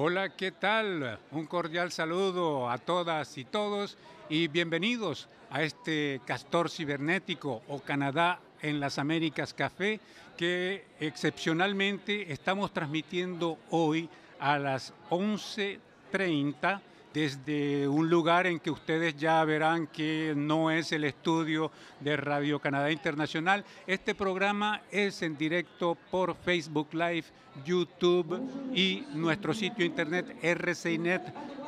Hola, ¿qué tal? Un cordial saludo a todas y todos y bienvenidos a este castor cibernético o Canadá en las Américas Café que excepcionalmente estamos transmitiendo hoy a las 11.30 desde un lugar en que ustedes ya verán que no es el estudio de Radio Canadá Internacional. Este programa es en directo por Facebook Live, YouTube y nuestro sitio internet rcinet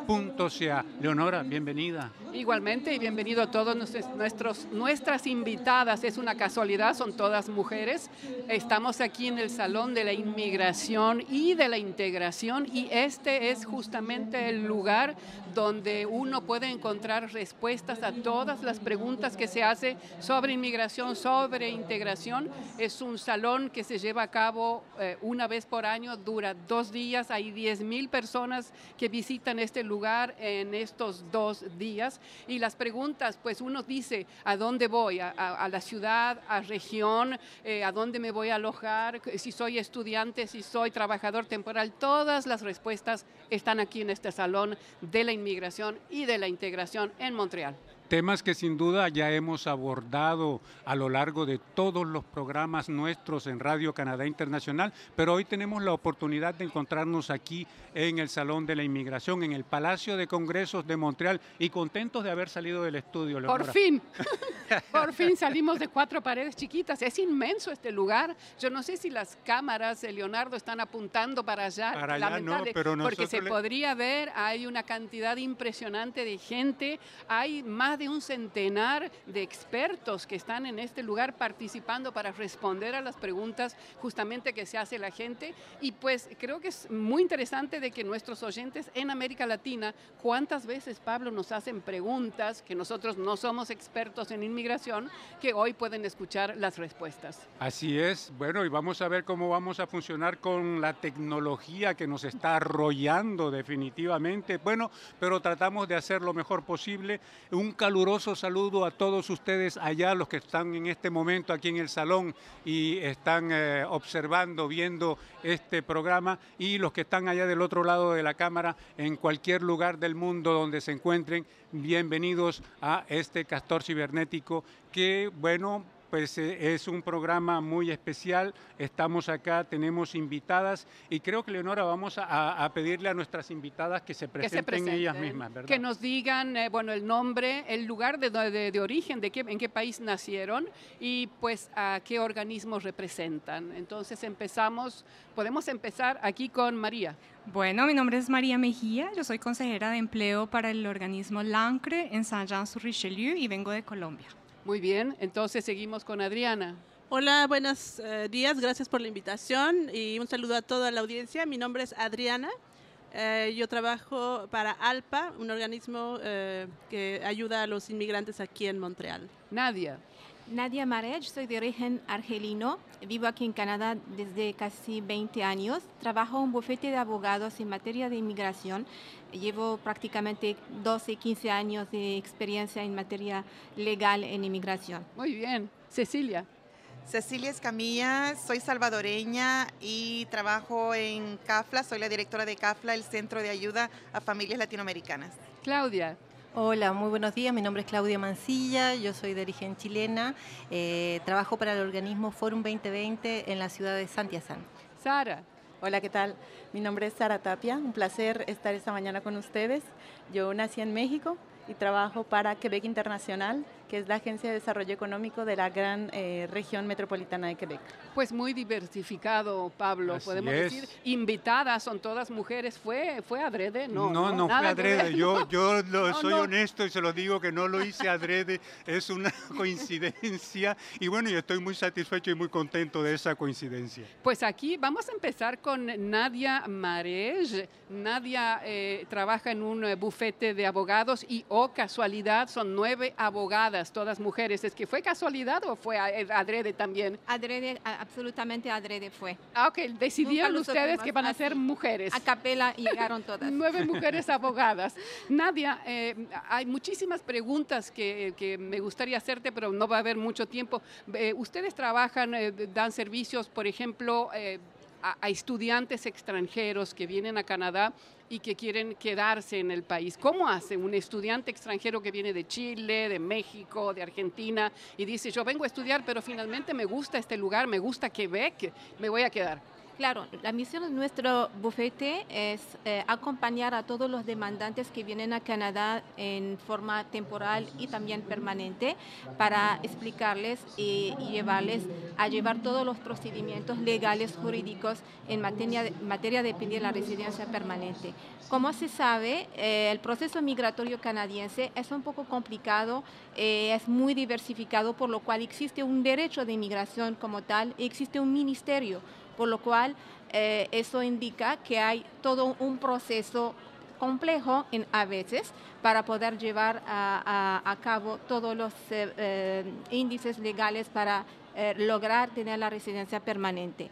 .ca. Leonora, bienvenida. Igualmente y bienvenido a todos nuestros, nuestras invitadas. Es una casualidad, son todas mujeres. Estamos aquí en el Salón de la Inmigración y de la Integración y este es justamente el lugar donde uno puede encontrar respuestas a todas las preguntas que se hace sobre inmigración, sobre integración. Es un salón que se lleva a cabo eh, una vez por año, dura dos días, hay 10 mil personas que visitan este lugar en estos dos días y las preguntas, pues uno dice, ¿a dónde voy? ¿A, la ciudad, a región? Eh, ¿A dónde me voy a alojar? Si soy estudiante, si soy trabajador temporal, todas las respuestas están aquí en este salón de la inmigración y de la integración en Montreal. Temas que sin duda ya hemos abordado a lo largo de todos los programas nuestros en Radio Canadá Internacional, pero hoy tenemos la oportunidad de encontrarnos aquí en el Salón de la Inmigración, en el Palacio de Congresos de Montreal y contentos de haber salido del estudio. Por fin, por fin salimos de cuatro paredes chiquitas. Es inmenso este lugar. Yo no sé si las cámaras de Leonardo están apuntando para allá. Para allá no, pero Porque se podría ver, hay una cantidad impresionante de gente, hay más de un centenar de expertos que están en este lugar participando para responder a las preguntas justamente que se hace la gente. Y pues creo que es muy interesante de que nuestros oyentes en América Latina, cuántas veces, Pablo, nos hacen preguntas que nosotros no somos expertos en inmigración, que hoy pueden escuchar las respuestas. Así es. Bueno, y vamos a ver cómo vamos a funcionar con la tecnología que nos está arrollando definitivamente. Bueno, pero tratamos de hacer lo mejor posible. Un caluroso saludo a todos ustedes allá, los que están en este momento aquí en el salón y están eh, observando, viendo este programa y los que están allá del otro lado de la cámara en cualquier lugar del mundo donde se encuentren. Bienvenidos a este castor cibernético que, bueno, pues eh, es un programa muy especial. Estamos acá, tenemos invitadas y creo que Leonora vamos a, pedirle a nuestras invitadas que se presenten, ellas mismas, ¿verdad? Que nos digan, eh, bueno, el nombre, el lugar de, de, origen, de qué, en qué país nacieron y pues a qué organismos representan. Entonces empezamos, podemos empezar aquí con María. Bueno, mi nombre es María Mejía, yo soy consejera de empleo para el organismo LANCRE en Saint-Jean-sur-Richelieu y vengo de Colombia. Muy bien, entonces seguimos con Adriana. Hola, buenos eh, días, gracias por la invitación y un saludo a toda la audiencia. Mi nombre es Adriana, eh, yo trabajo para ALPA, un organismo eh, que ayuda a los inmigrantes aquí en Montreal. Nadia. Nadia Marech, soy de origen argelino, vivo aquí en Canadá desde casi 20 años, trabajo en un bufete de abogados en materia de inmigración, llevo prácticamente 12, 15 años de experiencia en materia legal en inmigración. Muy bien, Cecilia. Cecilia Escamilla, soy salvadoreña y trabajo en CAFLA, soy la directora de CAFLA, el Centro de Ayuda a Familias Latinoamericanas. Claudia. Hola, muy buenos días. Mi nombre es Claudia Mancilla, yo soy de origen chilena, eh, trabajo para el organismo Forum 2020 en la ciudad de Santiago. Sara. Hola, ¿qué tal? Mi nombre es Sara Tapia, un placer estar esta mañana con ustedes. Yo nací en México y trabajo para Quebec Internacional, que es la Agencia de Desarrollo Económico de la gran eh, región metropolitana de Quebec. Pues muy diversificado, Pablo, podemos decir. Invitadas, son todas mujeres. ¿Fue, fue adrede? No, no, no, fue adrede. Yo, yo soy honesto y se lo digo que no lo hice adrede. Es una coincidencia. Y bueno, yo estoy muy satisfecho y muy contento de esa coincidencia. Pues aquí vamos a empezar con Nadia Marej. Nadia eh, trabaja en un eh, bufete de abogados y, oh casualidad, son nueve abogadas todas mujeres. ¿Es que fue casualidad o fue adrede también? Adrede, absolutamente adrede fue. Ah, ok, decidieron ustedes que van a ser mujeres. A capela llegaron todas. Nueve mujeres abogadas. Nadia, eh, hay muchísimas preguntas que, que, me gustaría hacerte, pero no va a haber mucho tiempo. Eh, ustedes trabajan, eh, dan servicios, por ejemplo, a, estudiantes extranjeros que vienen a Canadá y que quieren quedarse en el país. ¿Cómo hace un estudiante extranjero que viene de Chile, de México, de Argentina y dice, yo vengo a estudiar, pero finalmente me gusta este lugar, me gusta Quebec, me voy a quedar? Claro, la misión de nuestro bufete es eh, acompañar a todos los demandantes que vienen a Canadá en forma temporal y también permanente para explicarles y, llevarles a llevar todos los procedimientos legales jurídicos en materia de, materia de pedir la residencia permanente. Como se sabe, eh, el proceso migratorio canadiense es un poco complicado, eh, es muy diversificado, por lo cual existe un derecho de inmigración como tal y existe un ministerio por lo cual eh, eso indica que hay todo un proceso complejo en, a veces para poder llevar a, cabo todos los eh, eh, índices legales para lograr tener la residencia permanente.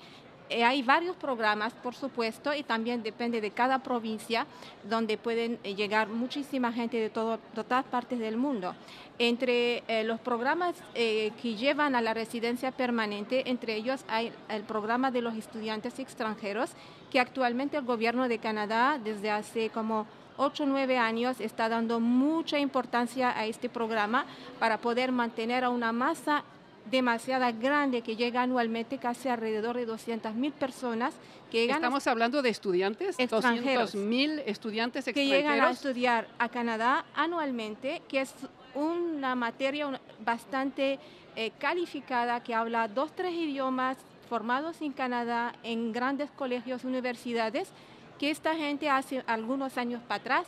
Eh, hay varios programas, por supuesto, y también depende de cada provincia, donde pueden eh, llegar muchísima gente de, todas partes del mundo. Entre eh, los programas que llevan a la residencia permanente, entre ellos hay el programa de los estudiantes extranjeros, que actualmente el gobierno de Canadá, desde hace como 8 o 9 años, está dando mucha importancia a este programa para poder mantener a una masa demasiada grande que llega anualmente casi alrededor de 200 mil personas que llegan Estamos hablando de estudiantes, extranjeros, mil estudiantes extranjeros. Que llegan a estudiar a Canadá anualmente, que es una materia bastante eh, calificada, que habla dos, tres idiomas formados en Canadá en grandes colegios, universidades, que esta gente hace algunos años para atrás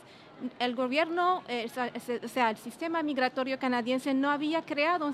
el gobierno, eh, o sea, el sistema migratorio canadiense no había creado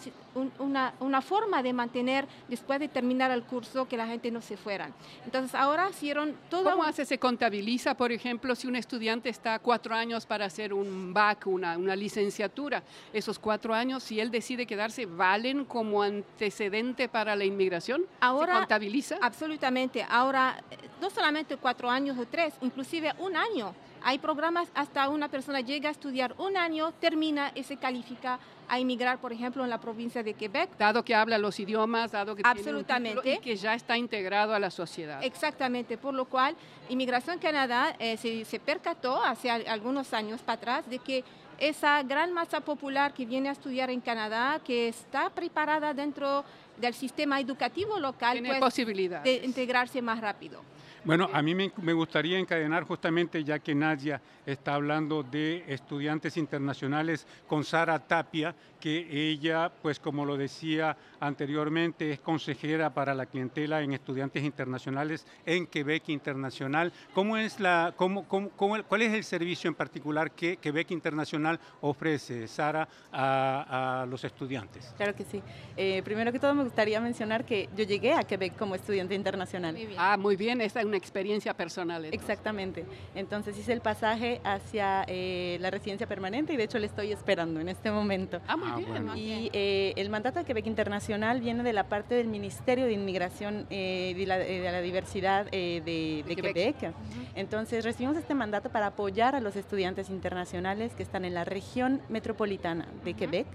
una, forma de mantener, después de terminar el curso, que la gente no se fuera. Entonces, ahora hicieron todo... ¿Cómo hace? ¿Se contabiliza, por ejemplo, si un estudiante está cuatro años para hacer un BAC, una, una licenciatura? Esos cuatro años, si él decide quedarse, ¿valen como antecedente para la inmigración? Ahora, ¿Se contabiliza? Absolutamente. Ahora, eh, no solamente cuatro años o tres, inclusive un año hay programas hasta una persona llega a estudiar un año, termina y se califica a emigrar, por ejemplo, en la provincia de Quebec. Dado que habla los idiomas, dado que Absolutamente. Tiene un y que ya está integrado a la sociedad. Exactamente, por lo cual Inmigración Canadá eh, se, percató hace algunos años para atrás de que esa gran masa popular que viene a estudiar en Canadá, que está preparada dentro del sistema educativo local, tiene pues, posibilidad de integrarse más rápido. Bueno, a mí me, gustaría encadenar justamente, ya que Nadia está hablando de estudiantes internacionales, con Sara Tapia, que ella, pues como lo decía anteriormente, es consejera para la clientela en estudiantes internacionales en Quebec Internacional. ¿Cómo es la, cómo, ¿Cuál es el servicio en particular que Quebec Internacional ofrece, Sara, a, los estudiantes? Claro que sí. Eh, primero que todo me gustaría mencionar que yo llegué a Quebec como estudiante internacional. Ah, muy bien, es una experiencia personal. Exactamente. Entonces hice el pasaje hacia eh, la residencia permanente y de hecho le estoy esperando en este momento. Ah, muy ah, bien. Y eh, el mandato de Quebec Internacional viene de la parte del Ministerio de Inmigración eh, de, la, de, la, Diversidad de, Quebec. Entonces recibimos este mandato para apoyar a los estudiantes internacionales que están en la región metropolitana de Quebec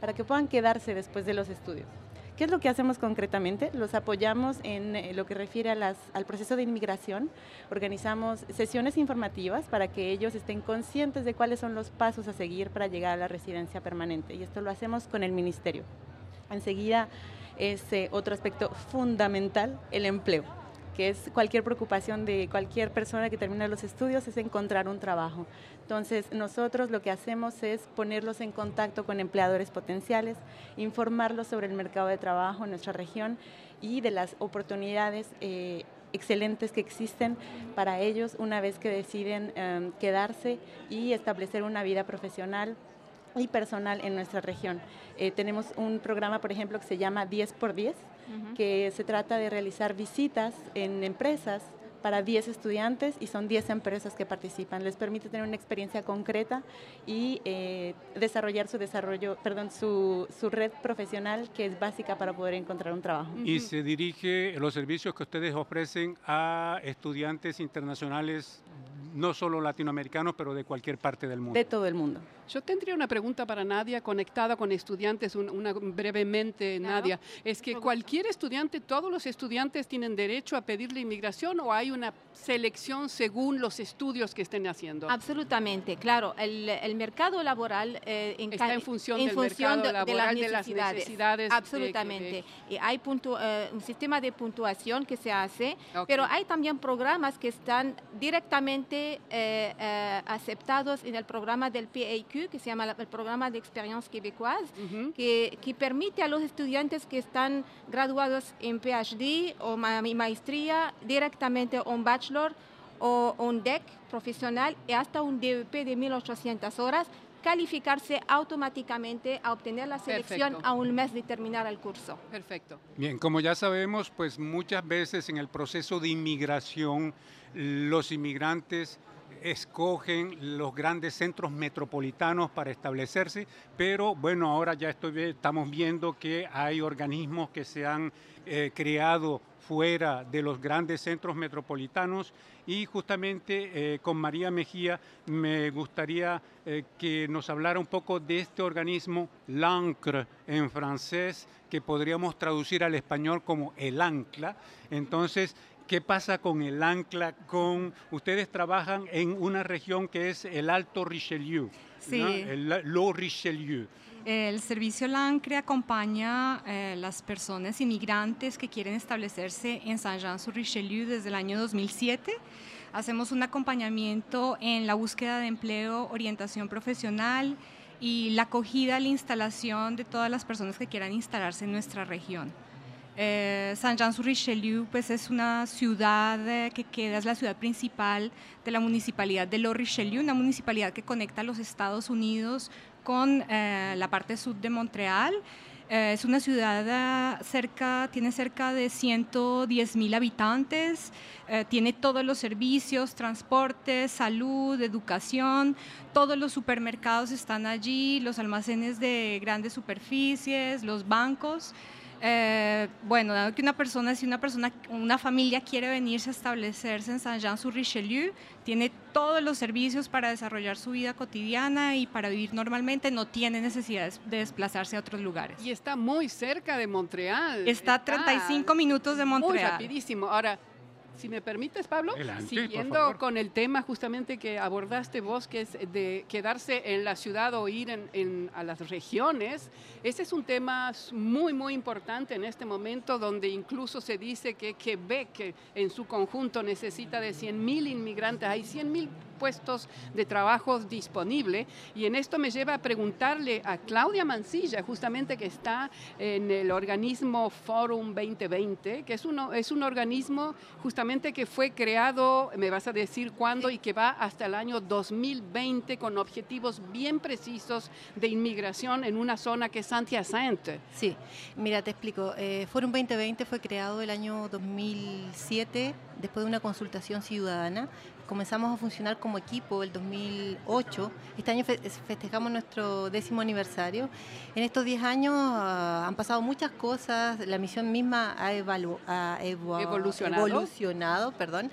para que puedan quedarse después de los estudios. ¿Qué es lo que hacemos concretamente? Los apoyamos en eh, lo que refiere al proceso de inmigración. Organizamos sesiones informativas para que ellos estén conscientes de cuáles son los pasos a seguir para llegar a la residencia permanente. Y esto lo hacemos con el ministerio. Enseguida, es eh, otro aspecto fundamental, el empleo que es cualquier preocupación de cualquier persona que termina los estudios, es encontrar un trabajo. Entonces, nosotros lo que hacemos es ponerlos en contacto con empleadores potenciales, informarlos sobre el mercado de trabajo en nuestra región y de las oportunidades eh, excelentes que existen para ellos una vez que deciden em, quedarse y establecer una vida profesional y personal en nuestra región. Eh, tenemos un programa, por ejemplo, que se llama 10 por 10, que se trata de realizar visitas en empresas para 10 estudiantes y son 10 empresas que participan. Les permite tener una experiencia concreta y eh, desarrollar su desarrollo, perdón, su, su, red profesional que es básica para poder encontrar un trabajo. Y se dirige los servicios que ustedes ofrecen a estudiantes internacionales no solo latinoamericanos, pero de cualquier parte del mundo. De todo el mundo. Yo tendría una pregunta para Nadia, conectada con estudiantes, una, brevemente, Nadia. Es que cualquier estudiante, todos los estudiantes tienen derecho a pedirle inmigración o hay una selección según los estudios que estén haciendo? Absolutamente, claro. El, mercado laboral eh, está en función, del mercado de, laboral, de, las necesidades. Absolutamente. Y hay eh, un sistema de puntuación que se hace, pero hay también programas que están directamente eh, eh, aceptados en el programa del PAQ, que se llama el Programa de Experiencia Québécoise, que, que, permite a los estudiantes que están graduados en PhD o maestría directamente un bachelor o un DEC profesional y hasta un DEP de 1800 horas calificarse automáticamente a obtener la selección a un mes de terminar el curso. Perfecto. Bien, como ya sabemos, pues muchas veces en el proceso de inmigración los inmigrantes escogen los grandes centros metropolitanos para establecerse, pero bueno, ahora ya estoy, estamos viendo que hay organismos que se han eh, creado fuera de los grandes centros metropolitanos y justamente eh, con María Mejía me gustaría eh, que nos hablara un poco de este organismo, l'ANCRE en francés, que podríamos traducir al español como el ancla. Entonces, ¿Qué pasa con el ancla? Con ustedes trabajan en una región que es el Alto Richelieu, sí. el Lo Richelieu. El servicio LANCRE acompaña a eh, las personas inmigrantes que quieren establecerse en Saint-Jean-sur-Richelieu desde el año 2007. Hacemos un acompañamiento en la búsqueda de empleo, orientación profesional y la acogida, la instalación de todas las personas que quieran instalarse en nuestra región. Eh, Saint-Jean-sur-Richelieu pues es una ciudad eh, que queda, es la ciudad principal de la municipalidad de Lo-Richelieu, una municipalidad que conecta a los Estados Unidos con eh, la parte sur de Montreal. Eh, es una ciudad cerca, tiene cerca de 110 mil habitantes, tiene todos los servicios, transporte, salud, educación, todos los supermercados están allí, los almacenes de grandes superficies, los bancos. Eh, bueno, dado que una persona, si una persona, una familia quiere venirse a establecerse en Saint-Jean-sur-Richelieu, tiene todos los servicios para desarrollar su vida cotidiana y para vivir normalmente, no tiene necesidad de desplazarse a otros lugares. Y está muy cerca de Montreal. Está a 35 minutos de Montreal. Muy rapidísimo. Ahora, si me permites, Pablo, siguiendo con el tema justamente que abordaste vos, que es de quedarse en la ciudad o ir en, a las regiones, ese es un tema muy, muy importante en este momento, donde incluso se dice que Quebec en su conjunto necesita de 100.000 inmigrantes, hay 100.000 puestos de trabajo disponibles, y en esto me lleva a preguntarle a Claudia Mancilla, justamente que está en el organismo Forum 2020, que es, uno, es un organismo justamente que fue creado, me vas a decir cuándo, y que va hasta el año 2020 con objetivos bien precisos de inmigración en una zona que es Saint-Hyacinthe. Sí, mira, te explico. Eh, Forum 2020 fue creado el año 2007 después de una consultación ciudadana comenzamos a funcionar como equipo el 2008. Este año festejamos nuestro décimo aniversario. En estos 10 años ah, han pasado muchas cosas, la misión misma ha, evolucionado. perdón.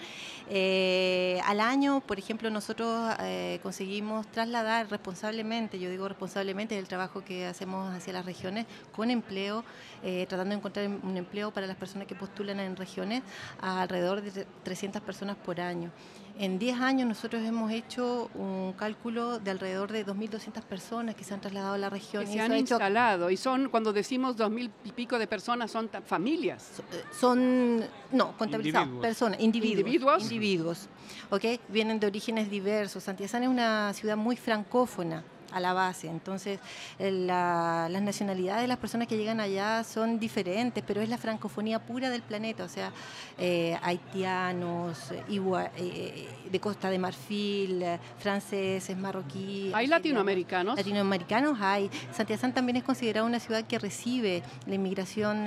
Eh, al año, por ejemplo, nosotros eh, conseguimos trasladar responsablemente, yo digo responsablemente, el trabajo que hacemos hacia las regiones con empleo, eh, tratando de encontrar un empleo para las personas que postulan en regiones a alrededor de 300 personas por año. En 10 años nosotros hemos hecho un cálculo de alrededor de 2.200 personas que se han trasladado a la región. Que se han instalado y son, cuando decimos 2.000 y pico de personas, son familias. Eh, son, no, contabilizados, personas, individuos. Individuos. Individuos, ¿ok? Vienen de orígenes diversos. Santiago es una ciudad muy francófona a la base. Entonces, las nacionalidades de las personas que llegan allá son diferentes, pero es la francofonía pura del planeta, o sea, eh, haitianos, eh, eh, de Costa de Marfil, franceses, marroquíes. ¿Hay latinoamericanos? Latinoamericanos hay. Santiago también es considerada una ciudad que recibe la inmigración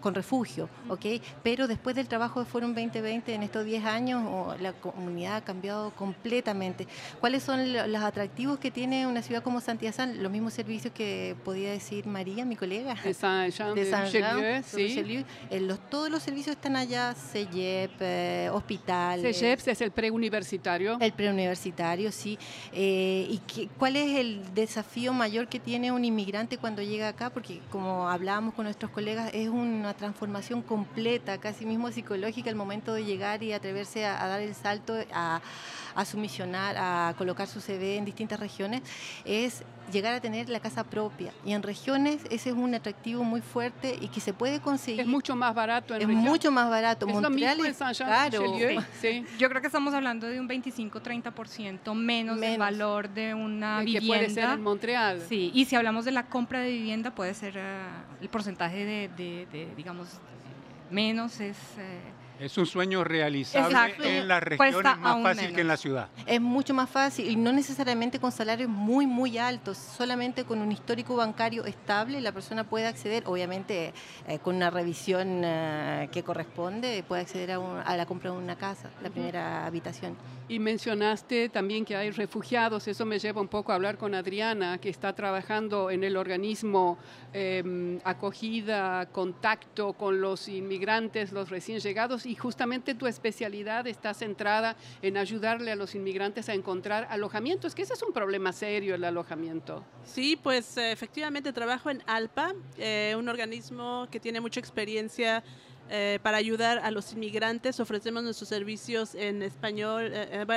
con refugio, ¿ok? Pero después del trabajo de Forum 2020, en estos 10 años, la comunidad ha cambiado completamente. ¿Cuáles son los atractivos que tiene una ciudad ciudad como Santiago, los mismos servicios que podía decir María, mi colega. De Saint-Jean de, Richelieu, sí. los, todos los servicios están allá, CEGEP, eh, hospital. CEGEP es el preuniversitario. El preuniversitario, sí. Eh, ¿Y qué, cuál es el desafío mayor que tiene un inmigrante cuando llega acá? Porque como hablábamos con nuestros colegas, es una transformación completa, casi mismo psicológica, al momento de llegar y atreverse a, a dar el salto a a sumisionar, a colocar su CV en distintas regiones, es llegar a tener la casa propia. Y en regiones ese es un atractivo muy fuerte y que se puede conseguir. Es mucho más barato en Es mucho más barato. Es Montreal lo mismo en Sí. Yo creo que estamos hablando de un 25-30% menos, menos del valor de una vivienda. Que puede ser en Montreal. Sí, y si hablamos de la compra de vivienda puede ser eh, el porcentaje de, digamos, menos es... Eh, es un sueño realizable en las regiones más fácil que en la ciudad. Es mucho más fácil y no necesariamente con salarios muy, muy altos, solamente con un histórico bancario estable la persona puede acceder, obviamente eh, con una revisión eh, que corresponde, puede acceder a, la compra de una casa, la primera habitación. Y mencionaste también que hay refugiados, eso me lleva un poco a hablar con Adriana, que está trabajando en el organismo em, acogida, contacto con los inmigrantes, los recién llegados y justamente tu especialidad está centrada en ayudarle a los inmigrantes a encontrar alojamiento. Es que ese es un problema serio, el alojamiento. Sí, pues eh, efectivamente trabajo en ALPA, eh, un organismo que tiene mucha experiencia eh, para ayudar a los inmigrantes. Ofrecemos nuestros servicios en español,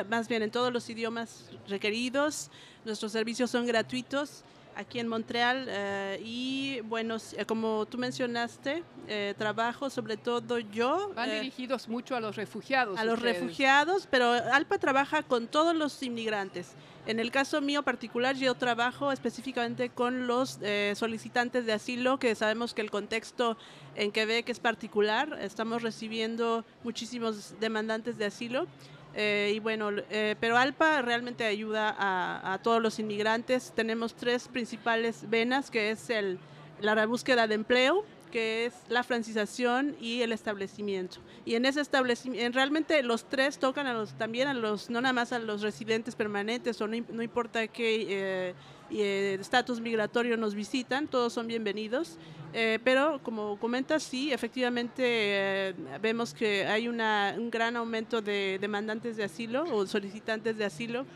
más bien en todos los idiomas requeridos. Nuestros servicios son gratuitos aquí en Montreal eh, y bueno, eh, como tú mencionaste, eh, trabajo sobre todo yo. Van dirigidos mucho a los refugiados. A los refugiados, pero ALPA trabaja con todos los inmigrantes. En el caso mío particular, yo trabajo específicamente con los solicitantes de asilo, que sabemos que el contexto en Quebec es particular. Estamos recibiendo muchísimos demandantes de asilo. Eh, y bueno, eh, pero ALPA realmente ayuda a, todos los inmigrantes. Tenemos tres principales venas, que es el, la búsqueda de empleo, que es la francización y el establecimiento. Y en ese establecimiento, realmente los tres tocan a los, también a los, no nada más a los residentes permanentes o no, importa qué eh, estatus migratorio nos visitan, todos son bienvenidos. Eh, pero como comentas, sí, efectivamente eh, vemos que hay una, un gran aumento de demandantes de asilo o solicitantes de asilo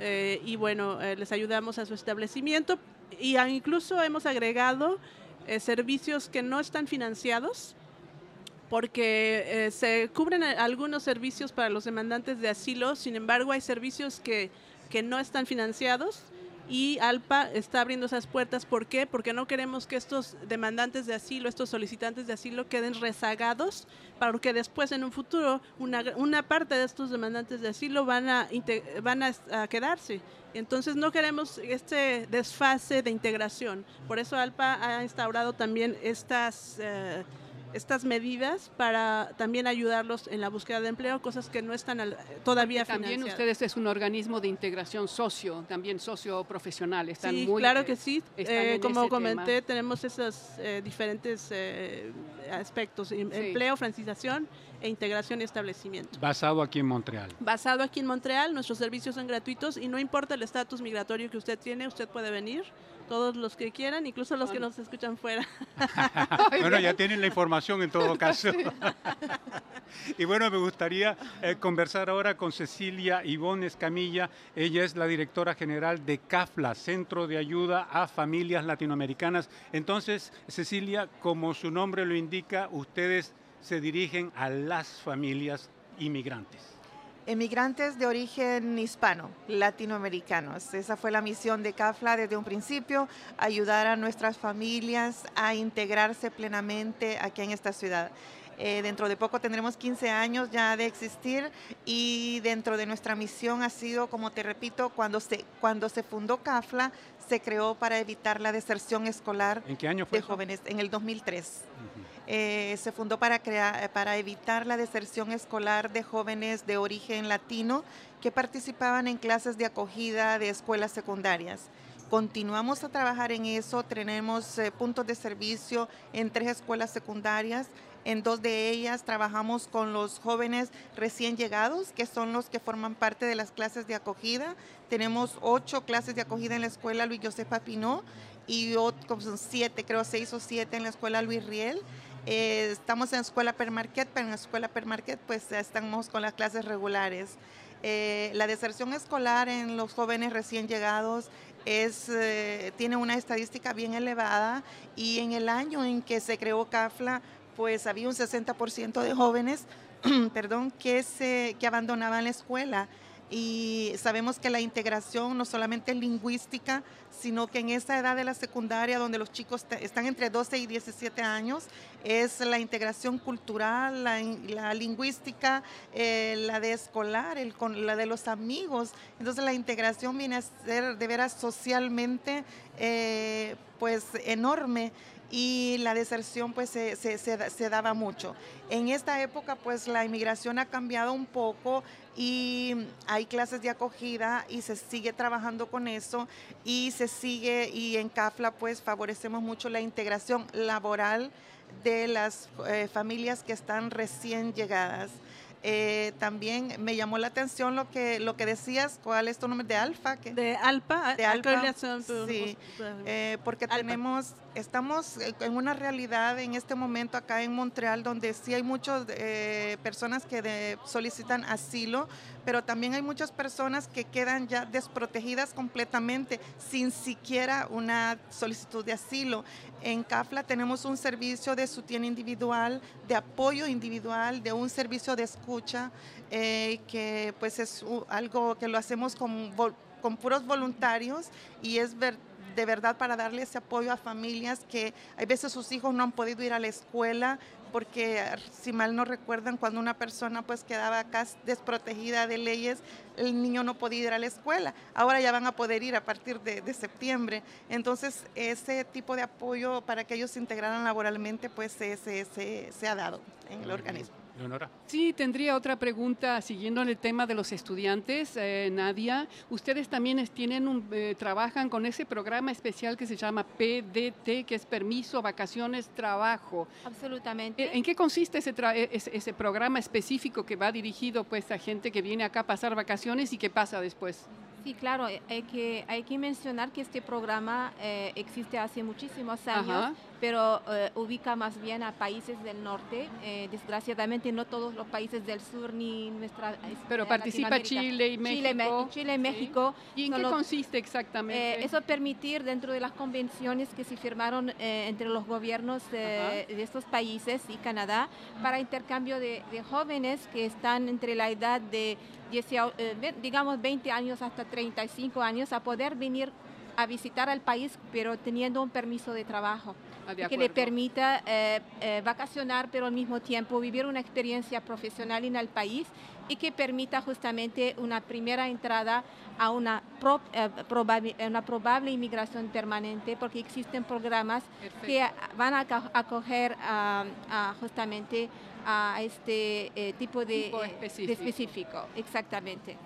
eh, y bueno, les ayudamos a su establecimiento. Y incluso hemos agregado servicios que no están financiados porque se cubren algunos servicios para los demandantes de asilo, sin embargo hay servicios que, que no están financiados y ALPA está abriendo esas puertas. ¿Por qué? Porque no queremos que estos demandantes de asilo, estos solicitantes de asilo queden rezagados, para que después en un futuro una, una parte de estos demandantes de asilo van a, van a, quedarse. Entonces no queremos este desfase de integración. Por eso ALPA ha instaurado también estas... Eh, estas medidas para también ayudarlos en la búsqueda de empleo, cosas que no están todavía También ustedes es un organismo de integración socio, también socio profesional. Están sí, claro que sí. Eh, como comenté, tenemos esos eh, diferentes eh, aspectos, em, empleo, francización e integración y establecimiento. Basado aquí en Montreal. Basado aquí en Montreal, nuestros servicios son gratuitos y no importa el estatus migratorio que usted tiene, usted puede venir todos los que quieran, incluso los que nos escuchan fuera. bueno, ya tienen la información en todo caso. y bueno, me gustaría eh, conversar ahora con Cecilia Ivonne Escamilla. Ella es la directora general de CAFLA, Centro de Ayuda a Familias Latinoamericanas. Entonces, Cecilia, como su nombre lo indica, ustedes se dirigen a las familias inmigrantes emigrantes de origen hispano, latinoamericanos. Esa fue la misión de CAFLA desde un principio, ayudar a nuestras familias a integrarse plenamente aquí en esta ciudad. Eh, dentro de poco tendremos 15 años ya de existir y dentro de nuestra misión ha sido, como te repito, cuando se, cuando se fundó CAFLA, se creó para evitar la deserción escolar ¿En qué año fue de jóvenes, en el 2003. Eh, se fundó para, crear, para evitar la deserción escolar de jóvenes de origen latino que participaban en clases de acogida de escuelas secundarias. Continuamos a trabajar en eso, tenemos eh, puntos de servicio en tres escuelas secundarias En dos de ellas trabajamos con los jóvenes recién llegados, que son los que forman parte de las clases de acogida. Tenemos ocho clases de acogida en la escuela Luis Josefa Pinó y otros, siete, creo seis o siete en la escuela Luis Riel. Eh, estamos en la escuela Permarket, pero en la escuela Permarket pues estamos con las clases regulares. Eh, la deserción escolar en los jóvenes recién llegados es, eh, tiene una estadística bien elevada y en el año en que se creó CAFLA, pues había un 60% de jóvenes perdón, que, se, que abandonaban la escuela y sabemos que la integración no solamente es lingüística, sino que en esa edad de la secundaria, donde los chicos están entre 12 y 17 años, es la integración cultural, la, lingüística, eh, la de escolar, el, con, la de los amigos. Entonces la integración viene a ser de veras socialmente eh, pues enorme y la deserción pues se, se, se, daba mucho. En esta época pues la inmigración ha cambiado un poco y hay clases de acogida y se sigue trabajando con eso y se sigue y en CAFLA pues favorecemos mucho la integración laboral de las eh, familias que están recién llegadas. Eh, también me llamó la atención lo que lo que decías, ¿cuál es tu nombre? De Alfa. De Alfa, de Alfa. Sí, eh, porque tenemos, estamos en una realidad en este momento acá en Montreal donde sí hay muchas eh, personas que solicitan asilo, pero también hay muchas personas que quedan ya desprotegidas completamente sin siquiera una solicitud de asilo. En CAFLA tenemos un servicio de sutién individual, de apoyo individual, de un servicio de escucha, eh, que pues es algo que lo hacemos con, con puros voluntarios y es de verdad para darle ese apoyo a familias que hay veces sus hijos no han podido ir a la escuela porque si mal no recuerdan, cuando una persona pues quedaba acá desprotegida de leyes, el niño no podía ir a la escuela. Ahora ya van a poder ir a partir de, septiembre. Entonces, ese tipo de apoyo para que ellos se integraran laboralmente, pues se, se ha dado en el organismo. Sí, tendría otra pregunta siguiendo en el tema de los estudiantes, eh, Nadia. Ustedes también tienen un, eh, trabajan con ese programa especial que se llama PDT, que es permiso, vacaciones, trabajo. Absolutamente. ¿En qué consiste ese, e, ese, programa específico que va dirigido pues a gente que viene acá a pasar vacaciones y qué pasa después? Sí, claro, eh, hay que, hay que mencionar que este programa existe hace muchísimos años pero eh, ubica más bien a países del norte. Eh, desgraciadamente no todos los países del sur ni nuestra... Pero participa Chile y México. Chile, y México. ¿Y en qué consiste exactamente? Eh, eso permitir dentro de las convenciones que se firmaron entre los gobiernos de estos países y Canadá para intercambio de, jóvenes que están entre la edad de digamos 20 años hasta 35 años a poder venir a visitar al país, pero teniendo un permiso de trabajo. Ah, que le permita eh, eh, vacacionar, pero al mismo tiempo vivir una experiencia profesional en el país y que permita justamente una primera entrada a una, eh, probable, una probable inmigración permanente, porque existen programas que van a acoger justamente a este tipo de, de específico. Exactamente.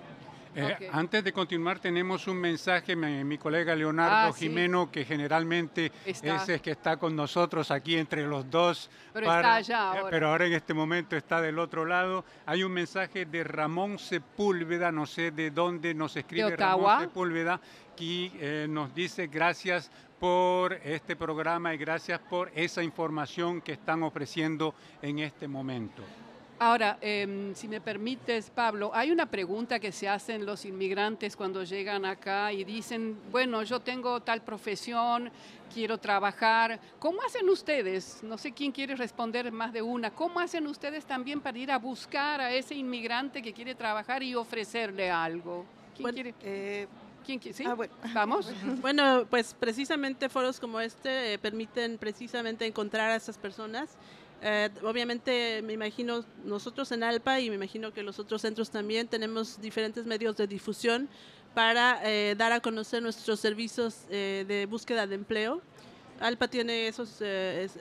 Eh, antes de continuar, tenemos un mensaje, mi, colega Leonardo ah, Jimeno, que generalmente es el que está con nosotros aquí entre los dos. Pero está allá eh, ahora. Pero ahora en este momento está del otro lado. Hay un mensaje de Ramón Sepúlveda, no sé de dónde nos escribe Ramón Sepúlveda, que eh, nos dice gracias por este programa y gracias por esa información que están ofreciendo en este momento. Ahora, em, si me permites, Pablo, hay una pregunta que se hacen los inmigrantes cuando llegan acá y dicen, bueno, yo tengo tal profesión, quiero trabajar. ¿Cómo hacen ustedes? No sé quién quiere responder más de una. ¿Cómo hacen ustedes también para ir a buscar a ese inmigrante que quiere trabajar y ofrecerle algo? ¿Quién quiere? Eh, ¿Quién quiere? ¿Sí? Ah, ¿Vamos? Bueno, pues precisamente foros como este eh, permiten precisamente encontrar a esas personas eh, obviamente me imagino nosotros en ALPA y me imagino que los otros centros también tenemos diferentes medios de difusión para eh, dar a conocer nuestros servicios eh, de búsqueda de empleo. ALPA tiene esos,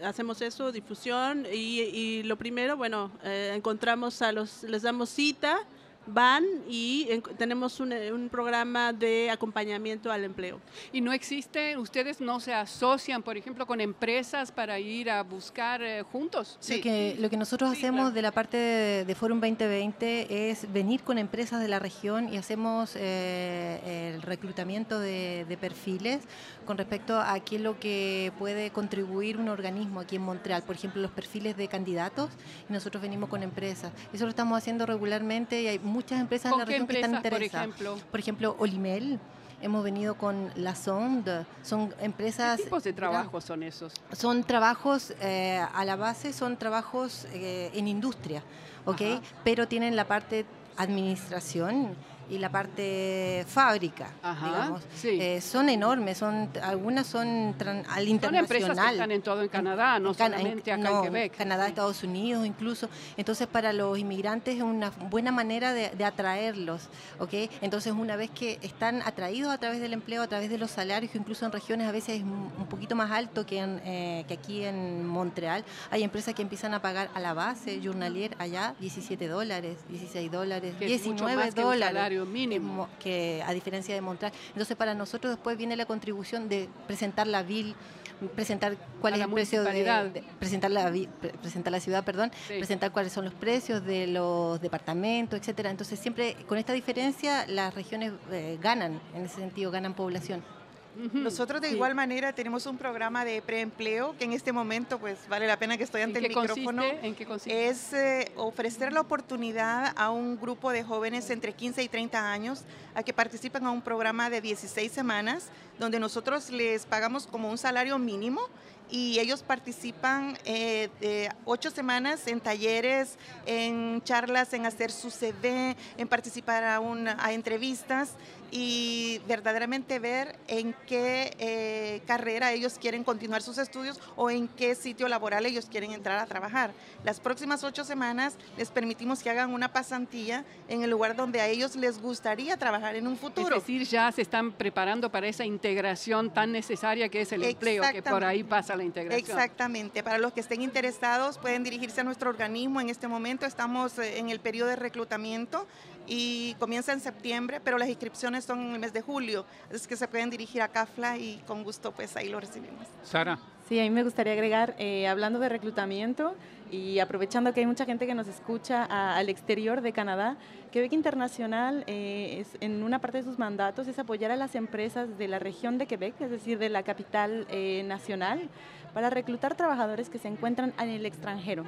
hacemos eso, difusión y, y, lo primero, bueno, encontramos a los, les damos cita, van y tenemos un, un, programa de acompañamiento al empleo. ¿Y no existe, ustedes no se asocian, por ejemplo, con empresas para ir a buscar eh, juntos? Sí, lo que, lo que nosotros hacemos de la parte de, de, Forum 2020 es venir con empresas de la región y hacemos eh, el reclutamiento de, de, perfiles con respecto a qué es lo que puede contribuir un organismo aquí en Montreal. Por ejemplo, los perfiles de candidatos y nosotros venimos con empresas. Eso lo estamos haciendo regularmente y hay muchas empresas en la región que están interesadas. Por ejemplo? por ejemplo, Olimel. Hemos venido con La Sonde, son empresas... ¿Qué tipos de trabajos son esos? Son trabajos, eh, a la base son trabajos eh, en industria, ¿ok? Ajá. Pero tienen la parte administración y la parte fábrica, Ajá, digamos. Sí. Eh, son enormes, son algunas son tran, al internacional. Son empresas que están en todo en Canadá, no en, solamente acá no, en Quebec. Canadá, Estados Unidos incluso. Entonces para los inmigrantes es una buena manera de, de, atraerlos, ¿ok? Entonces una vez que están atraídos a través del empleo, a través de los salarios, que incluso en regiones a veces es un poquito más alto que, en, eh, que aquí en Montreal, hay empresas que empiezan a pagar a la base, journalier allá, 17 dólares, 16 dólares, que 19 dólares mínimo. Que, a diferencia de Montreal. Entonces, para nosotros después viene la contribución de presentar la bill presentar cuál es el precio de, de, presentar la presentar la ciudad perdón sí. presentar cuáles son los precios de los departamentos etcétera entonces siempre con esta diferencia las regiones eh, ganan en ese sentido ganan población nosotros de sí. igual manera tenemos un programa de preempleo que en este momento pues vale la pena que estoy ante el micrófono. Consiste? ¿En qué consiste? Es eh, ofrecer la oportunidad a un grupo de jóvenes entre 15 y 30 años a que participen a un programa de 16 semanas donde nosotros les pagamos como un salario mínimo y ellos participan eh, de ocho semanas en talleres, en charlas, en hacer su CV, en participar a, una, a entrevistas y verdaderamente ver en qué eh, carrera ellos quieren continuar sus estudios o en qué sitio laboral ellos quieren entrar a trabajar. Las próximas ocho semanas les permitimos que hagan una pasantía en el lugar donde a ellos les gustaría trabajar en un futuro. Es decir, ya se están preparando para esa integración tan necesaria que es el empleo, que por ahí pasa la integración. Exactamente. Para los que estén interesados pueden dirigirse a nuestro organismo. En este momento estamos eh, en el periodo de reclutamiento y comienza en septiembre, pero las inscripciones son en el mes de julio, es que se pueden dirigir a CAFLA y con gusto pues ahí lo recibimos. Sara. Sí, a mí me gustaría agregar, eh, hablando de reclutamiento y aprovechando que hay mucha gente que nos escucha a, al exterior de Canadá, Quebec Internacional eh, es, en una parte de sus mandatos es apoyar a las empresas de la región de Quebec, es decir, de la capital eh, nacional, para reclutar trabajadores que se encuentran en el extranjero.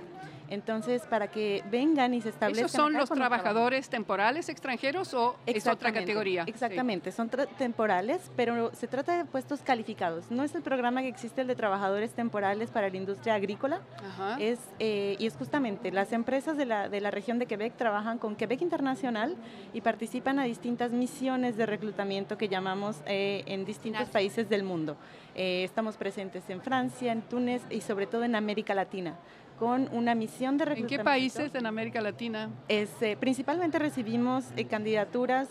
Entonces, para que vengan y se establezcan. ¿Esos son los trabajadores temporales extranjeros o es otra categoría? Exactamente, sí. son temporales, pero se trata de puestos calificados. No es el programa que existe el de trabajadores temporales para la industria agrícola. Ajá. Es, eh, y es justamente las empresas de la, de la región de Quebec trabajan con Quebec Internacional y participan a distintas misiones de reclutamiento que llamamos eh, en distintos Gracias. países del mundo. Eh, estamos presentes en Francia, en Túnez y sobre todo en América Latina con una misión de reclutamiento. ¿En qué países en América Latina? Es, eh, principalmente recibimos eh, candidaturas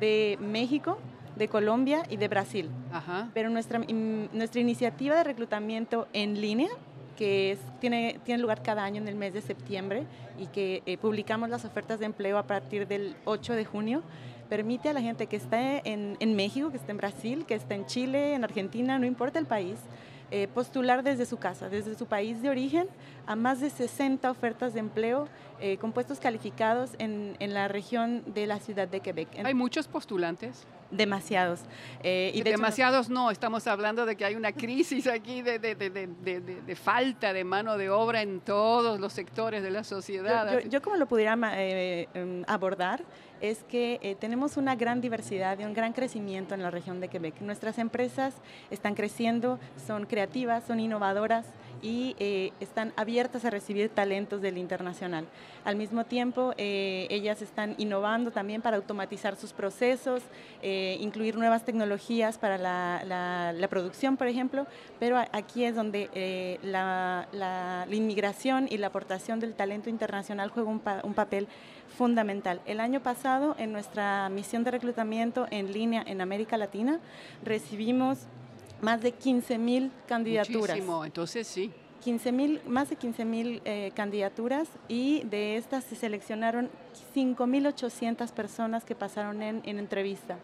de México, de Colombia y de Brasil. Ajá. Pero nuestra, in, nuestra iniciativa de reclutamiento en línea, que es, tiene, tiene lugar cada año en el mes de septiembre y que eh, publicamos las ofertas de empleo a partir del 8 de junio, permite a la gente que está en, en México, que está en Brasil, que está en Chile, en Argentina, no importa el país, eh, postular desde su casa, desde su país de origen, a más de 60 ofertas de empleo eh, con puestos calificados en, en, la región de la ciudad de Quebec. ¿Hay muchos postulantes? Demasiados. Eh, y de Demasiados hecho, no, estamos hablando de que hay una crisis aquí de, de, de, de, falta de mano de obra en todos los sectores de la sociedad. Yo, yo, yo como lo pudiera eh, abordar es que eh, tenemos una gran diversidad y un gran crecimiento en la región de Quebec. Nuestras empresas están creciendo, son creativas, son innovadoras y eh, están abiertas a recibir talentos del internacional. Al mismo tiempo, eh, ellas están innovando también para automatizar sus procesos, eh, incluir nuevas tecnologías para la, la, la, producción, por ejemplo, pero aquí es donde eh, la, inmigración y la aportación del talento internacional juega un papel fundamental. El año pasado, en nuestra misión de reclutamiento en línea en América Latina, recibimos más de 15 mil candidaturas. Muchísimo, entonces sí. 15 más de 15 mil eh, candidaturas y de estas se seleccionaron 5.800 personas que pasaron en, en entrevista.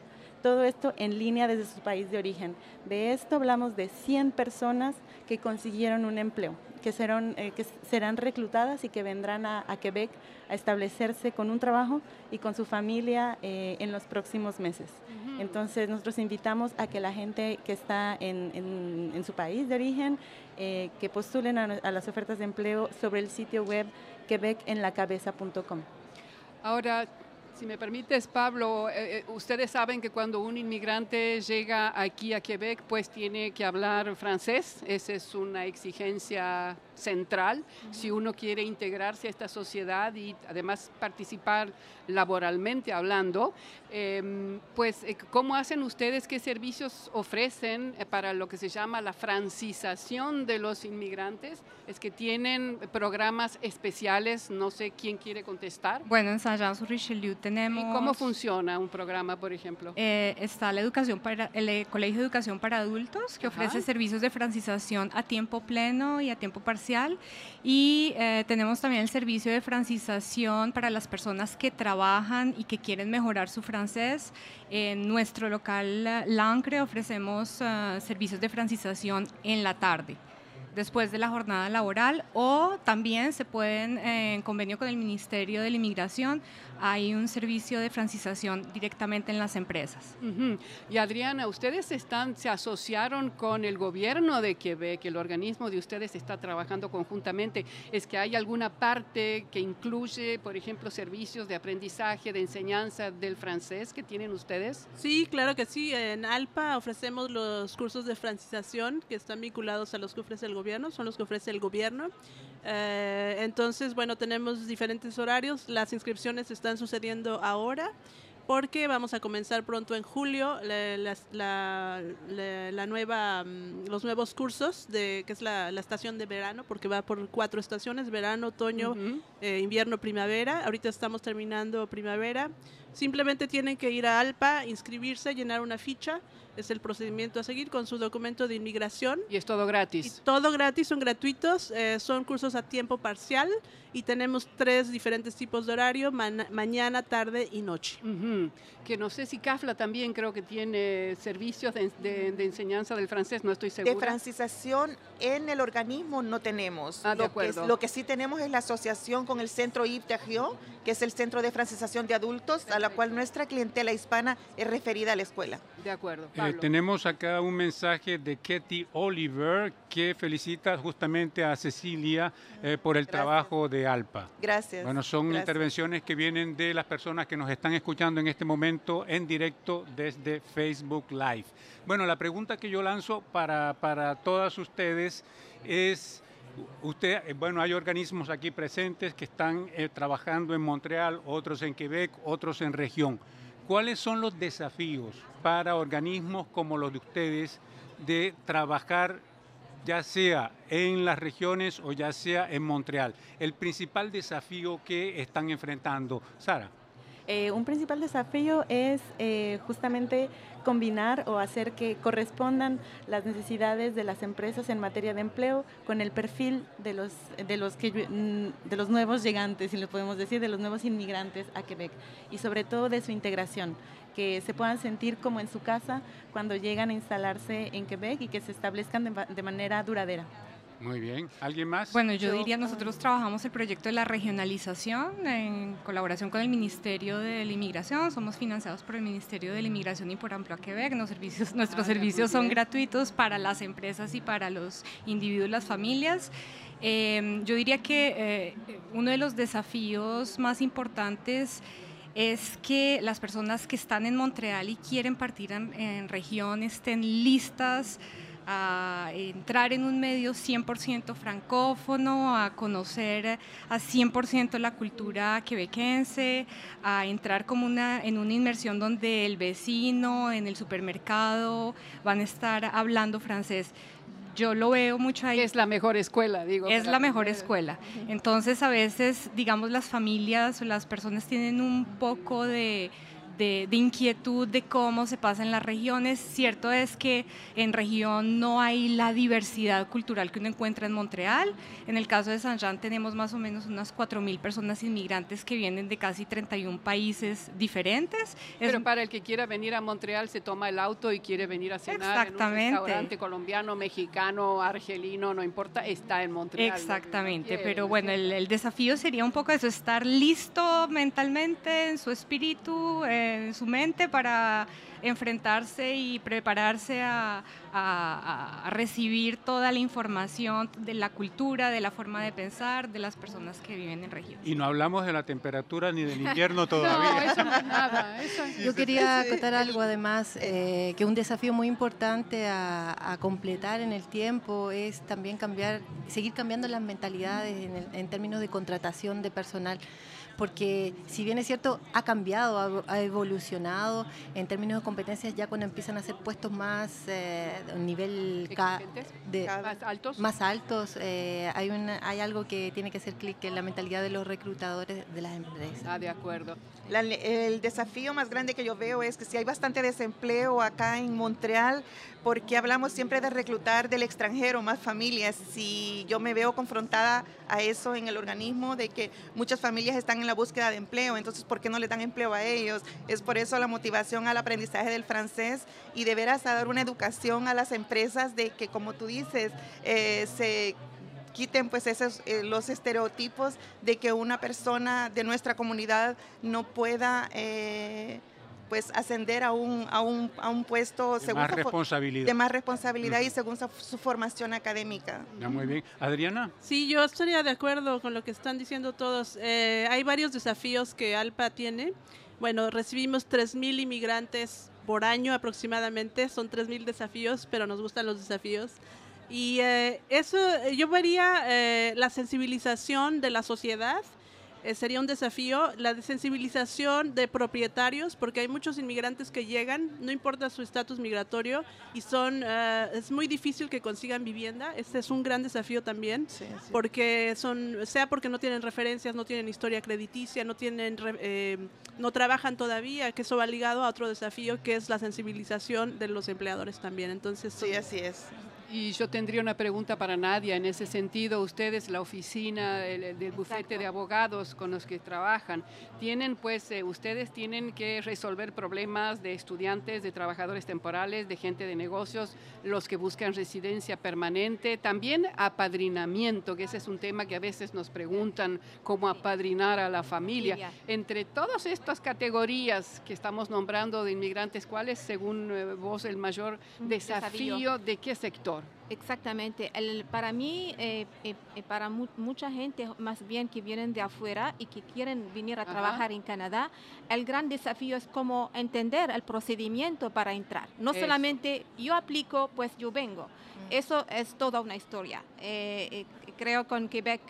Todo esto en línea desde su país de origen. De esto hablamos de 100 personas que consiguieron un empleo, que serán, eh, que serán reclutadas y que vendrán a, Quebec a establecerse con un trabajo y con su familia eh, en los próximos meses. Entonces nosotros invitamos a que la gente que está en, su país de origen, eh, que postulen a, a, las ofertas de empleo sobre el sitio web quebecenlacabeza.com. Ahora, si me permites, Pablo, eh, eh, ustedes saben que cuando un inmigrante llega aquí a Quebec, pues tiene que hablar francés. Esa es una exigencia central si uno quiere integrarse a esta sociedad y además participar laboralmente hablando. Em, pues, eh, ¿cómo hacen ustedes? ¿Qué servicios ofrecen para lo que se llama la francización de los inmigrantes? Es que tienen programas especiales, no sé quién quiere contestar. Bueno, en Saint-Jean-sur-Richelieu tenemos... ¿Y cómo funciona un programa, por ejemplo? Eh, está la educación para, el eh, Colegio de Educación para Adultos, que ofrece servicios de francización a tiempo pleno y a tiempo parcial. Y eh, tenemos también el servicio de francización para las personas que trabajan y que quieren mejorar su francés. En nuestro local Lancre ofrecemos servicios de francización en la tarde después de la jornada laboral o también se pueden, en convenio con el Ministerio de la Inmigración, hay un servicio de francización directamente en las empresas. Y Adriana, ustedes están, se asociaron con el gobierno de Quebec, el organismo de ustedes está trabajando conjuntamente. ¿Es que hay alguna parte que incluye, por ejemplo, servicios de aprendizaje, de enseñanza del francés que tienen ustedes? Sí, claro que sí. En ALPA ofrecemos los cursos de francización que están vinculados a los que ofrece el gobierno, son los que ofrece el gobierno. Eh, entonces, bueno, tenemos diferentes horarios. Las inscripciones están sucediendo ahora porque vamos a comenzar pronto en julio la, nueva, mm, los nuevos cursos de que es la, estación de verano, porque va por cuatro estaciones, verano, otoño, eh, invierno, primavera. Ahorita estamos terminando primavera. Simplemente tienen que ir a Alpa, inscribirse, llenar una ficha es el procedimiento a seguir con su documento de inmigración. Y es todo gratis. todo gratis, son gratuitos, eh, son cursos a tiempo parcial y tenemos tres diferentes tipos de horario, mañana, tarde y noche. Que no sé si CAFLA también creo que tiene servicios de, enseñanza del francés, no estoy segura. De francización en el organismo no tenemos. Ah, de lo, acuerdo. Que, lo que sí tenemos es la asociación con el centro IPTAGIO, que es el centro de francización de adultos, a la cual nuestra clientela hispana es referida a la escuela. De acuerdo. Eh, tenemos acá un mensaje de Katy Oliver que felicita justamente a Cecilia eh, por el trabajo de ALPA. Gracias. Bueno, son intervenciones que vienen de las personas que nos están escuchando en este momento en directo desde Facebook Live. Bueno, la pregunta que yo lanzo para, para todas ustedes es... Usted, eh, bueno, hay organismos aquí presentes que están trabajando en Montreal, otros en Quebec, otros en región. ¿Cuáles son los desafíos para organismos como los de ustedes de trabajar ya sea en las regiones o ya sea en Montreal? El principal desafío que están enfrentando. Sara. Eh, un principal desafío es eh, justamente combinar o hacer que correspondan las necesidades de las empresas en materia de empleo con el perfil de los, de los, que, mm, de los nuevos llegantes, si lo podemos decir, de los nuevos inmigrantes a Quebec y sobre todo de su integración que se puedan sentir como en su casa cuando llegan a instalarse en Quebec y que se establezcan de manera duradera. Muy bien. ¿Alguien más? Bueno, yo, diría, nosotros trabajamos el proyecto de la regionalización en colaboración con el Ministerio de la Inmigración. Somos financiados por el Ministerio de la Inmigración y por Amplia Quebec. servicios, nuestros ah, servicios son gratuitos para las empresas y para los individuos, las familias. Em, yo diría que eh, uno de los desafíos más importantes es que las personas que están en Montreal y quieren partir en, en región estén listas a entrar en un medio 100% francófono, a conocer a 100% la cultura quebequense, a entrar como una, en una inmersión donde el vecino, en el supermercado, van a estar hablando francés yo lo veo mucho ahí. Es la mejor escuela, digo. Es la mejor escuela. Entonces, a veces, digamos, las familias o las personas tienen un poco de de, inquietud de cómo se pasa en las regiones. Cierto es que en región no hay la diversidad cultural que uno encuentra en Montreal. En el caso de San Jean tenemos más o menos unas 4.000 personas inmigrantes que vienen de casi 31 países diferentes. Pero para el que quiera venir a Montreal se toma el auto y quiere venir a cenar Exactamente. en un restaurante colombiano, mexicano, argelino, no importa, está en Montreal. Exactamente, pero bueno, el, el, desafío sería un poco eso, estar listo mentalmente, en su espíritu, en su mente para enfrentarse y prepararse a, recibir toda la información de la cultura, de la forma de pensar de las personas que viven en región. Y no hablamos de la temperatura ni del invierno todavía. no, eso no es nada. Yo quería acotar algo además, eh, que un desafío muy importante a, completar en el tiempo es también cambiar, seguir cambiando las mentalidades en términos de contratación de personal porque si bien es cierto, ha cambiado, ha, evolucionado en términos de competencias ya cuando empiezan a ser puestos más eh, nivel de, más altos, más altos eh, hay, una, hay algo que tiene que hacer clic en la mentalidad de los reclutadores de las empresas. Ah, de acuerdo. el desafío más grande que yo veo es que si hay bastante desempleo acá en Montreal, porque hablamos siempre de reclutar del extranjero, más familias. Si yo me veo confrontada a eso en el organismo, de que muchas familias están en la búsqueda de empleo, entonces ¿por qué no le dan empleo a ellos? Es por eso la motivación al aprendizaje del francés y de veras a dar una educación a las empresas de que, como tú dices, eh, se quiten pues esos eh, los estereotipos de que una persona de nuestra comunidad no pueda eh, pues ascender a un, a un, a un puesto de más responsabilidad. de más responsabilidad y según su, formación académica. Ya, muy bien. Adriana. Sí, yo estaría de acuerdo con lo que están diciendo todos. Eh, hay varios desafíos que ALPA tiene. Bueno, recibimos 3.000 inmigrantes por año aproximadamente. Son 3.000 desafíos, pero nos gustan los desafíos. Y eh, eso, yo vería eh, la sensibilización de la sociedad eh, sería un desafío la desensibilización de propietarios, porque hay muchos inmigrantes que llegan, no importa su estatus migratorio, y son eh, es muy difícil que consigan vivienda. Este es un gran desafío también, porque son sea porque no tienen referencias, no tienen historia crediticia, no tienen eh, no trabajan todavía, que eso va ligado a otro desafío que es la sensibilización de los empleadores también. Entonces, sí, así es. Y yo tendría una pregunta para Nadia en ese sentido. Ustedes, la oficina del, bufete de abogados con los que trabajan, tienen pues, eh, ustedes tienen que resolver problemas de estudiantes, de trabajadores temporales, de gente de negocios, los que buscan residencia permanente, también apadrinamiento, que ese es un tema que a veces nos preguntan cómo apadrinar a la familia. Entre todas estas categorías que estamos nombrando de inmigrantes, ¿cuál es, según eh, vos, el mayor desafío de qué sector? Exactamente. El, para mí, eh, eh, eh, para mucha gente, más bien que vienen de afuera y que quieren venir a trabajar en Canadá, el gran desafío es cómo entender el procedimiento para entrar. No solamente yo aplico, pues yo vengo. Mm. Eso es toda una historia. creo con Quebec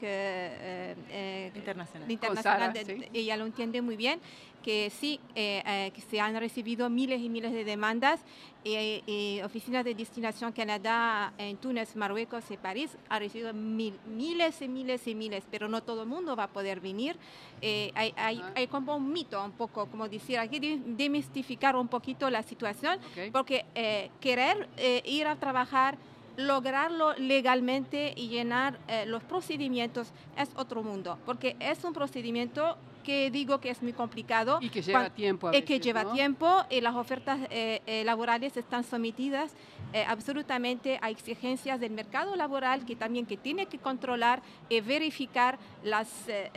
Internacional, internacional ella lo entiende muy bien que sí, eh, eh, que se han recibido miles y miles de demandas. y Oficina de Destinación Canadá en Túnez, Marruecos y París ha recibido miles y miles y miles, pero no todo el mundo va a poder venir. Eh, hay, hay, hay, como un mito, un poco, como decir, hay que demistificar un poquito la situación, porque querer ir a trabajar lograrlo legalmente y llenar los procedimientos es otro mundo, porque es un procedimiento que digo que es muy complicado. Y que lleva tiempo. y que lleva tiempo y las ofertas eh, eh, laborales están sometidas eh, absolutamente a exigencias del mercado laboral que también que tiene que controlar y verificar las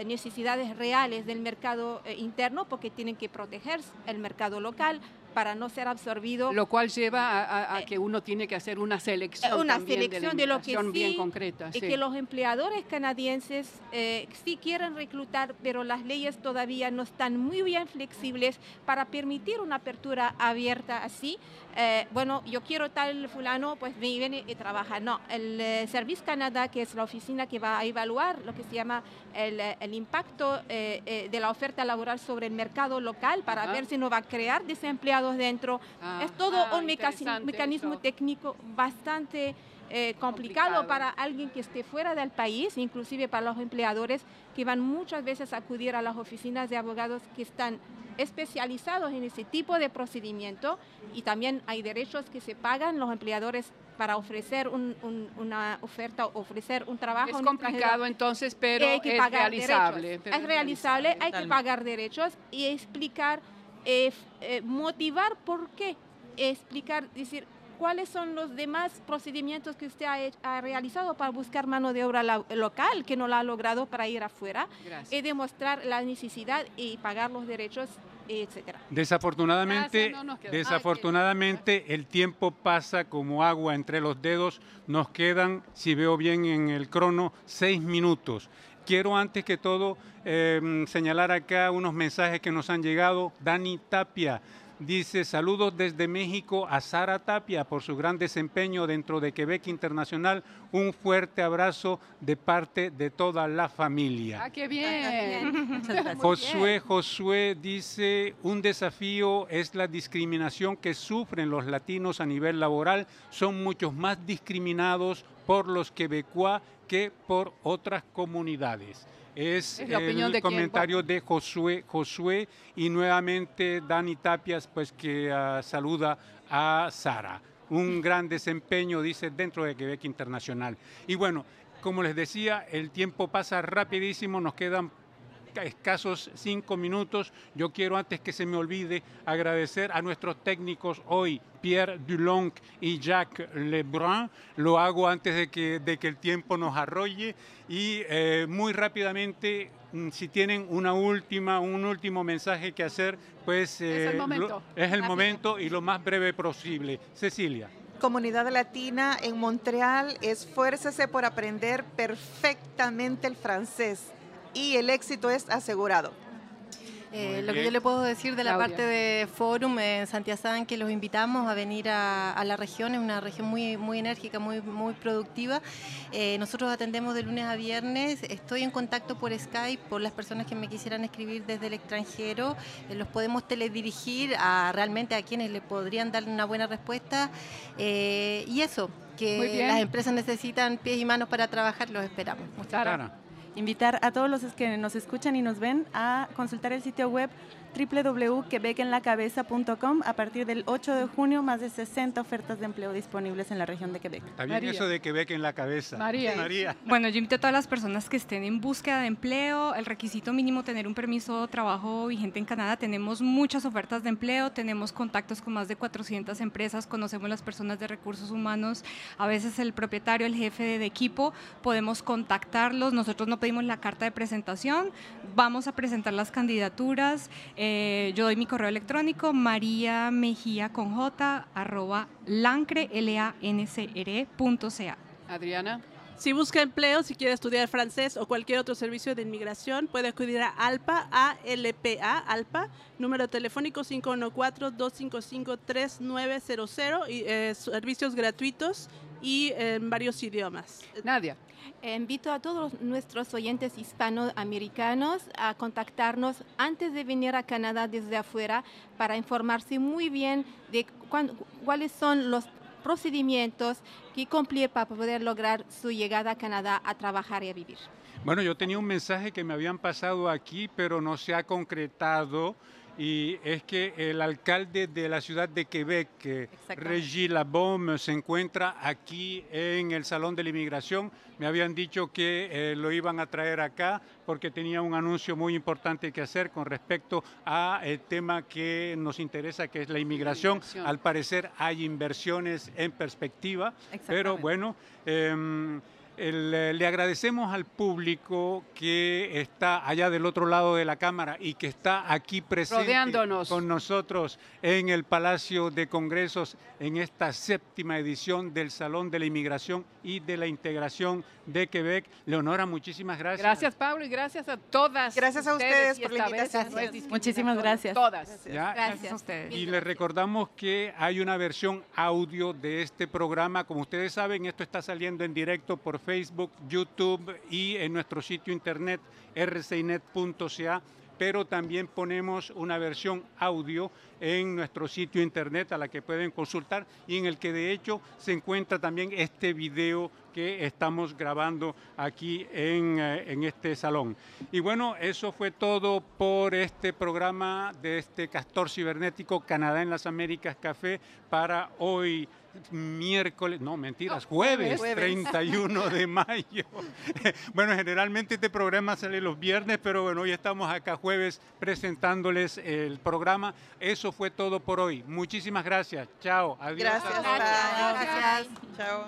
necesidades reales del mercado interno porque tienen que proteger el mercado local, para no ser absorbido. Lo cual lleva a, que uno tiene que hacer una selección. Una selección de, lo que sí, bien concreta. Y que los empleadores canadienses sí quieren reclutar, pero las leyes todavía no están muy bien flexibles para permitir una apertura abierta así. Eh, bueno, yo quiero tal fulano, pues viene y trabaja. No, el eh, Service Canada, que es la oficina que va a evaluar lo que se llama el, eh, el impacto de la oferta laboral sobre el mercado local para ver si no va a crear desempleados dentro. Ah, es todo ah, un mecanismo eso. técnico bastante eh, complicado, Complicado. para alguien que esté fuera del país, inclusive para los empleadores que van muchas veces a acudir a las oficinas de abogados que están especializados en ese tipo de procedimiento y también hay derechos que se pagan los empleadores para ofrecer un- un- una oferta, ofrecer un trabajo. Es complicado entonces, pero hay que es pagar realizable. derechos. pero Es realizable, hay que pagar derechos y explicar, eh, eh, motivar por qué, explicar, decir cuáles son los demás procedimientos que usted ha, hecho- ha realizado para buscar mano de obra la- local que no la ha logrado para ir afuera Gracias. y demostrar la necesidad y pagar los derechos, etcétera. Desafortunadamente, Gracias, no desafortunadamente el tiempo pasa como agua entre los dedos. Nos quedan, si veo bien en el crono, seis minutos. Quiero antes que todo eh, señalar acá unos mensajes que nos han llegado. Dani Tapia dice saludos desde México a Sara Tapia por su gran desempeño dentro de Quebec Internacional. Un fuerte abrazo de parte de toda la familia. Ah, qué bien. Gracias. Josué, Josué dice, un desafío es la discriminación que sufren los latinos a nivel laboral. Son muchos más discriminados por los quebecuá que por otras comunidades. Es, Es la opinión el de quién, comentario de Josué, Josué y nuevamente Dani Tapias, pues que ah, saluda a Sara. Un gran desempeño, dice, dentro de Quebec Internacional. Y bueno, como les decía, el tiempo pasa rapidísimo, nos quedan escasos cinco minutos. Yo quiero, antes que se me olvide, agradecer a nuestros técnicos hoy, Pierre Dulong y Jacques Lebrun. Lo hago antes de que, de que el tiempo nos arrolle. Y eh, muy rápidamente, mm, si tienen una última, un último mensaje que hacer, pues el eh, lo- momento. es el momento y lo más breve posible. Cecilia. Comunidad Latina en Montreal, esfuércese por aprender perfectamente el francés y el éxito es asegurado. Eh, lo que yo le puedo decir de la Claudia. parte de Forum en Santiazán, que los invitamos a venir a, a la región, es una región muy, muy enérgica, muy, muy productiva. Eh, nosotros atendemos de lunes a viernes, estoy en contacto por Skype, por las personas que me quisieran escribir desde el extranjero, Eh, los podemos teledirigir a realmente a quienes le podrían dar una buena respuesta. Eh, y eso, que las empresas necesitan pies y manos para trabajar, los esperamos. Muchas Sara. Invitar a todos los que nos escuchan y nos ven a consultar el sitio web www.quebecenlacabeza.com. A partir del 8 de junio, más de 60 ofertas de empleo disponibles en la región de Quebec. Está bien María. eso de Quebec en la cabeza. María. María. Bueno, yo invito a todas las personas que estén en búsqueda de empleo, el requisito mínimo tener un permiso de trabajo vigente en Canadá. Tenemos muchas ofertas de empleo, tenemos contactos con más de 400 empresas, conocemos las personas de recursos humanos, a veces el propietario, el jefe de, de equipo, podemos contactarlos. Nosotros no pedimos la carta de presentación, vamos a presentar las candidaturas. Eh, yo doy mi correo electrónico, María Mejía con J, arroba lancre, L -A -N -C -R -E punto ca. Adriana. Si busca empleo, si quiere estudiar francés o cualquier otro servicio de inmigración, puede acudir a ALPA, ALPA, ALPA, número telefónico 514-255-3900 y eh, servicios gratuitos y en varios idiomas. Nadia. Invito a todos nuestros oyentes hispanoamericanos a contactarnos antes de venir a Canadá desde afuera para informarse muy bien de cuán- cuáles son los procedimientos que cumplir para poder lograr su llegada a Canadá a trabajar y a vivir. Bueno, yo tenía un mensaje que me habían pasado aquí, pero no se ha concretado. Y es que el alcalde de la ciudad de Quebec, eh. Regis Labaume, se encuentra aquí en el Salón de la Inmigración. Me habían dicho que eh, lo iban a traer acá porque tenía un anuncio muy importante que hacer con respecto al tema que nos interesa, que es la inmigración. inmigración. Al parecer hay inversiones en perspectiva, pero bueno, em, el, eh, le agradecemos al público que está allá del otro lado de la cámara y que está aquí presente Rodeándonos. con nosotros en el Palacio de Congresos en esta séptima edición del Salón de la Inmigración y de la Integración de Quebec. Leonora, muchísimas gracias. Gracias, Pablo, y gracias a todas. Gracias a ustedes por la invitación. Muchísimas gracias. Todas. Ya, Gracias a ustedes. Y les recordamos que hay una versión audio de este programa. Como ustedes saben, esto está saliendo en directo por Facebook, YouTube y en nuestro sitio internet rcinet.ca. pero también ponemos una versión audio en nuestro sitio internet a la que pueden consultar y en el que de hecho se encuentra también este video que estamos grabando aquí en, eh, en, este salón. Y bueno, eso fue todo por este programa de este Castor Cibernético Canadá en las Américas Café para hoy miércoles, no, mentiras, jueves, jueves, 31 de mayo. bueno, generalmente este programa sale los viernes, pero bueno, hoy estamos acá jueves presentándoles el programa. Eso fue todo por hoy. Muchísimas gracias. Chao. Adiós. Gracias. Gracias. gracias. Chao.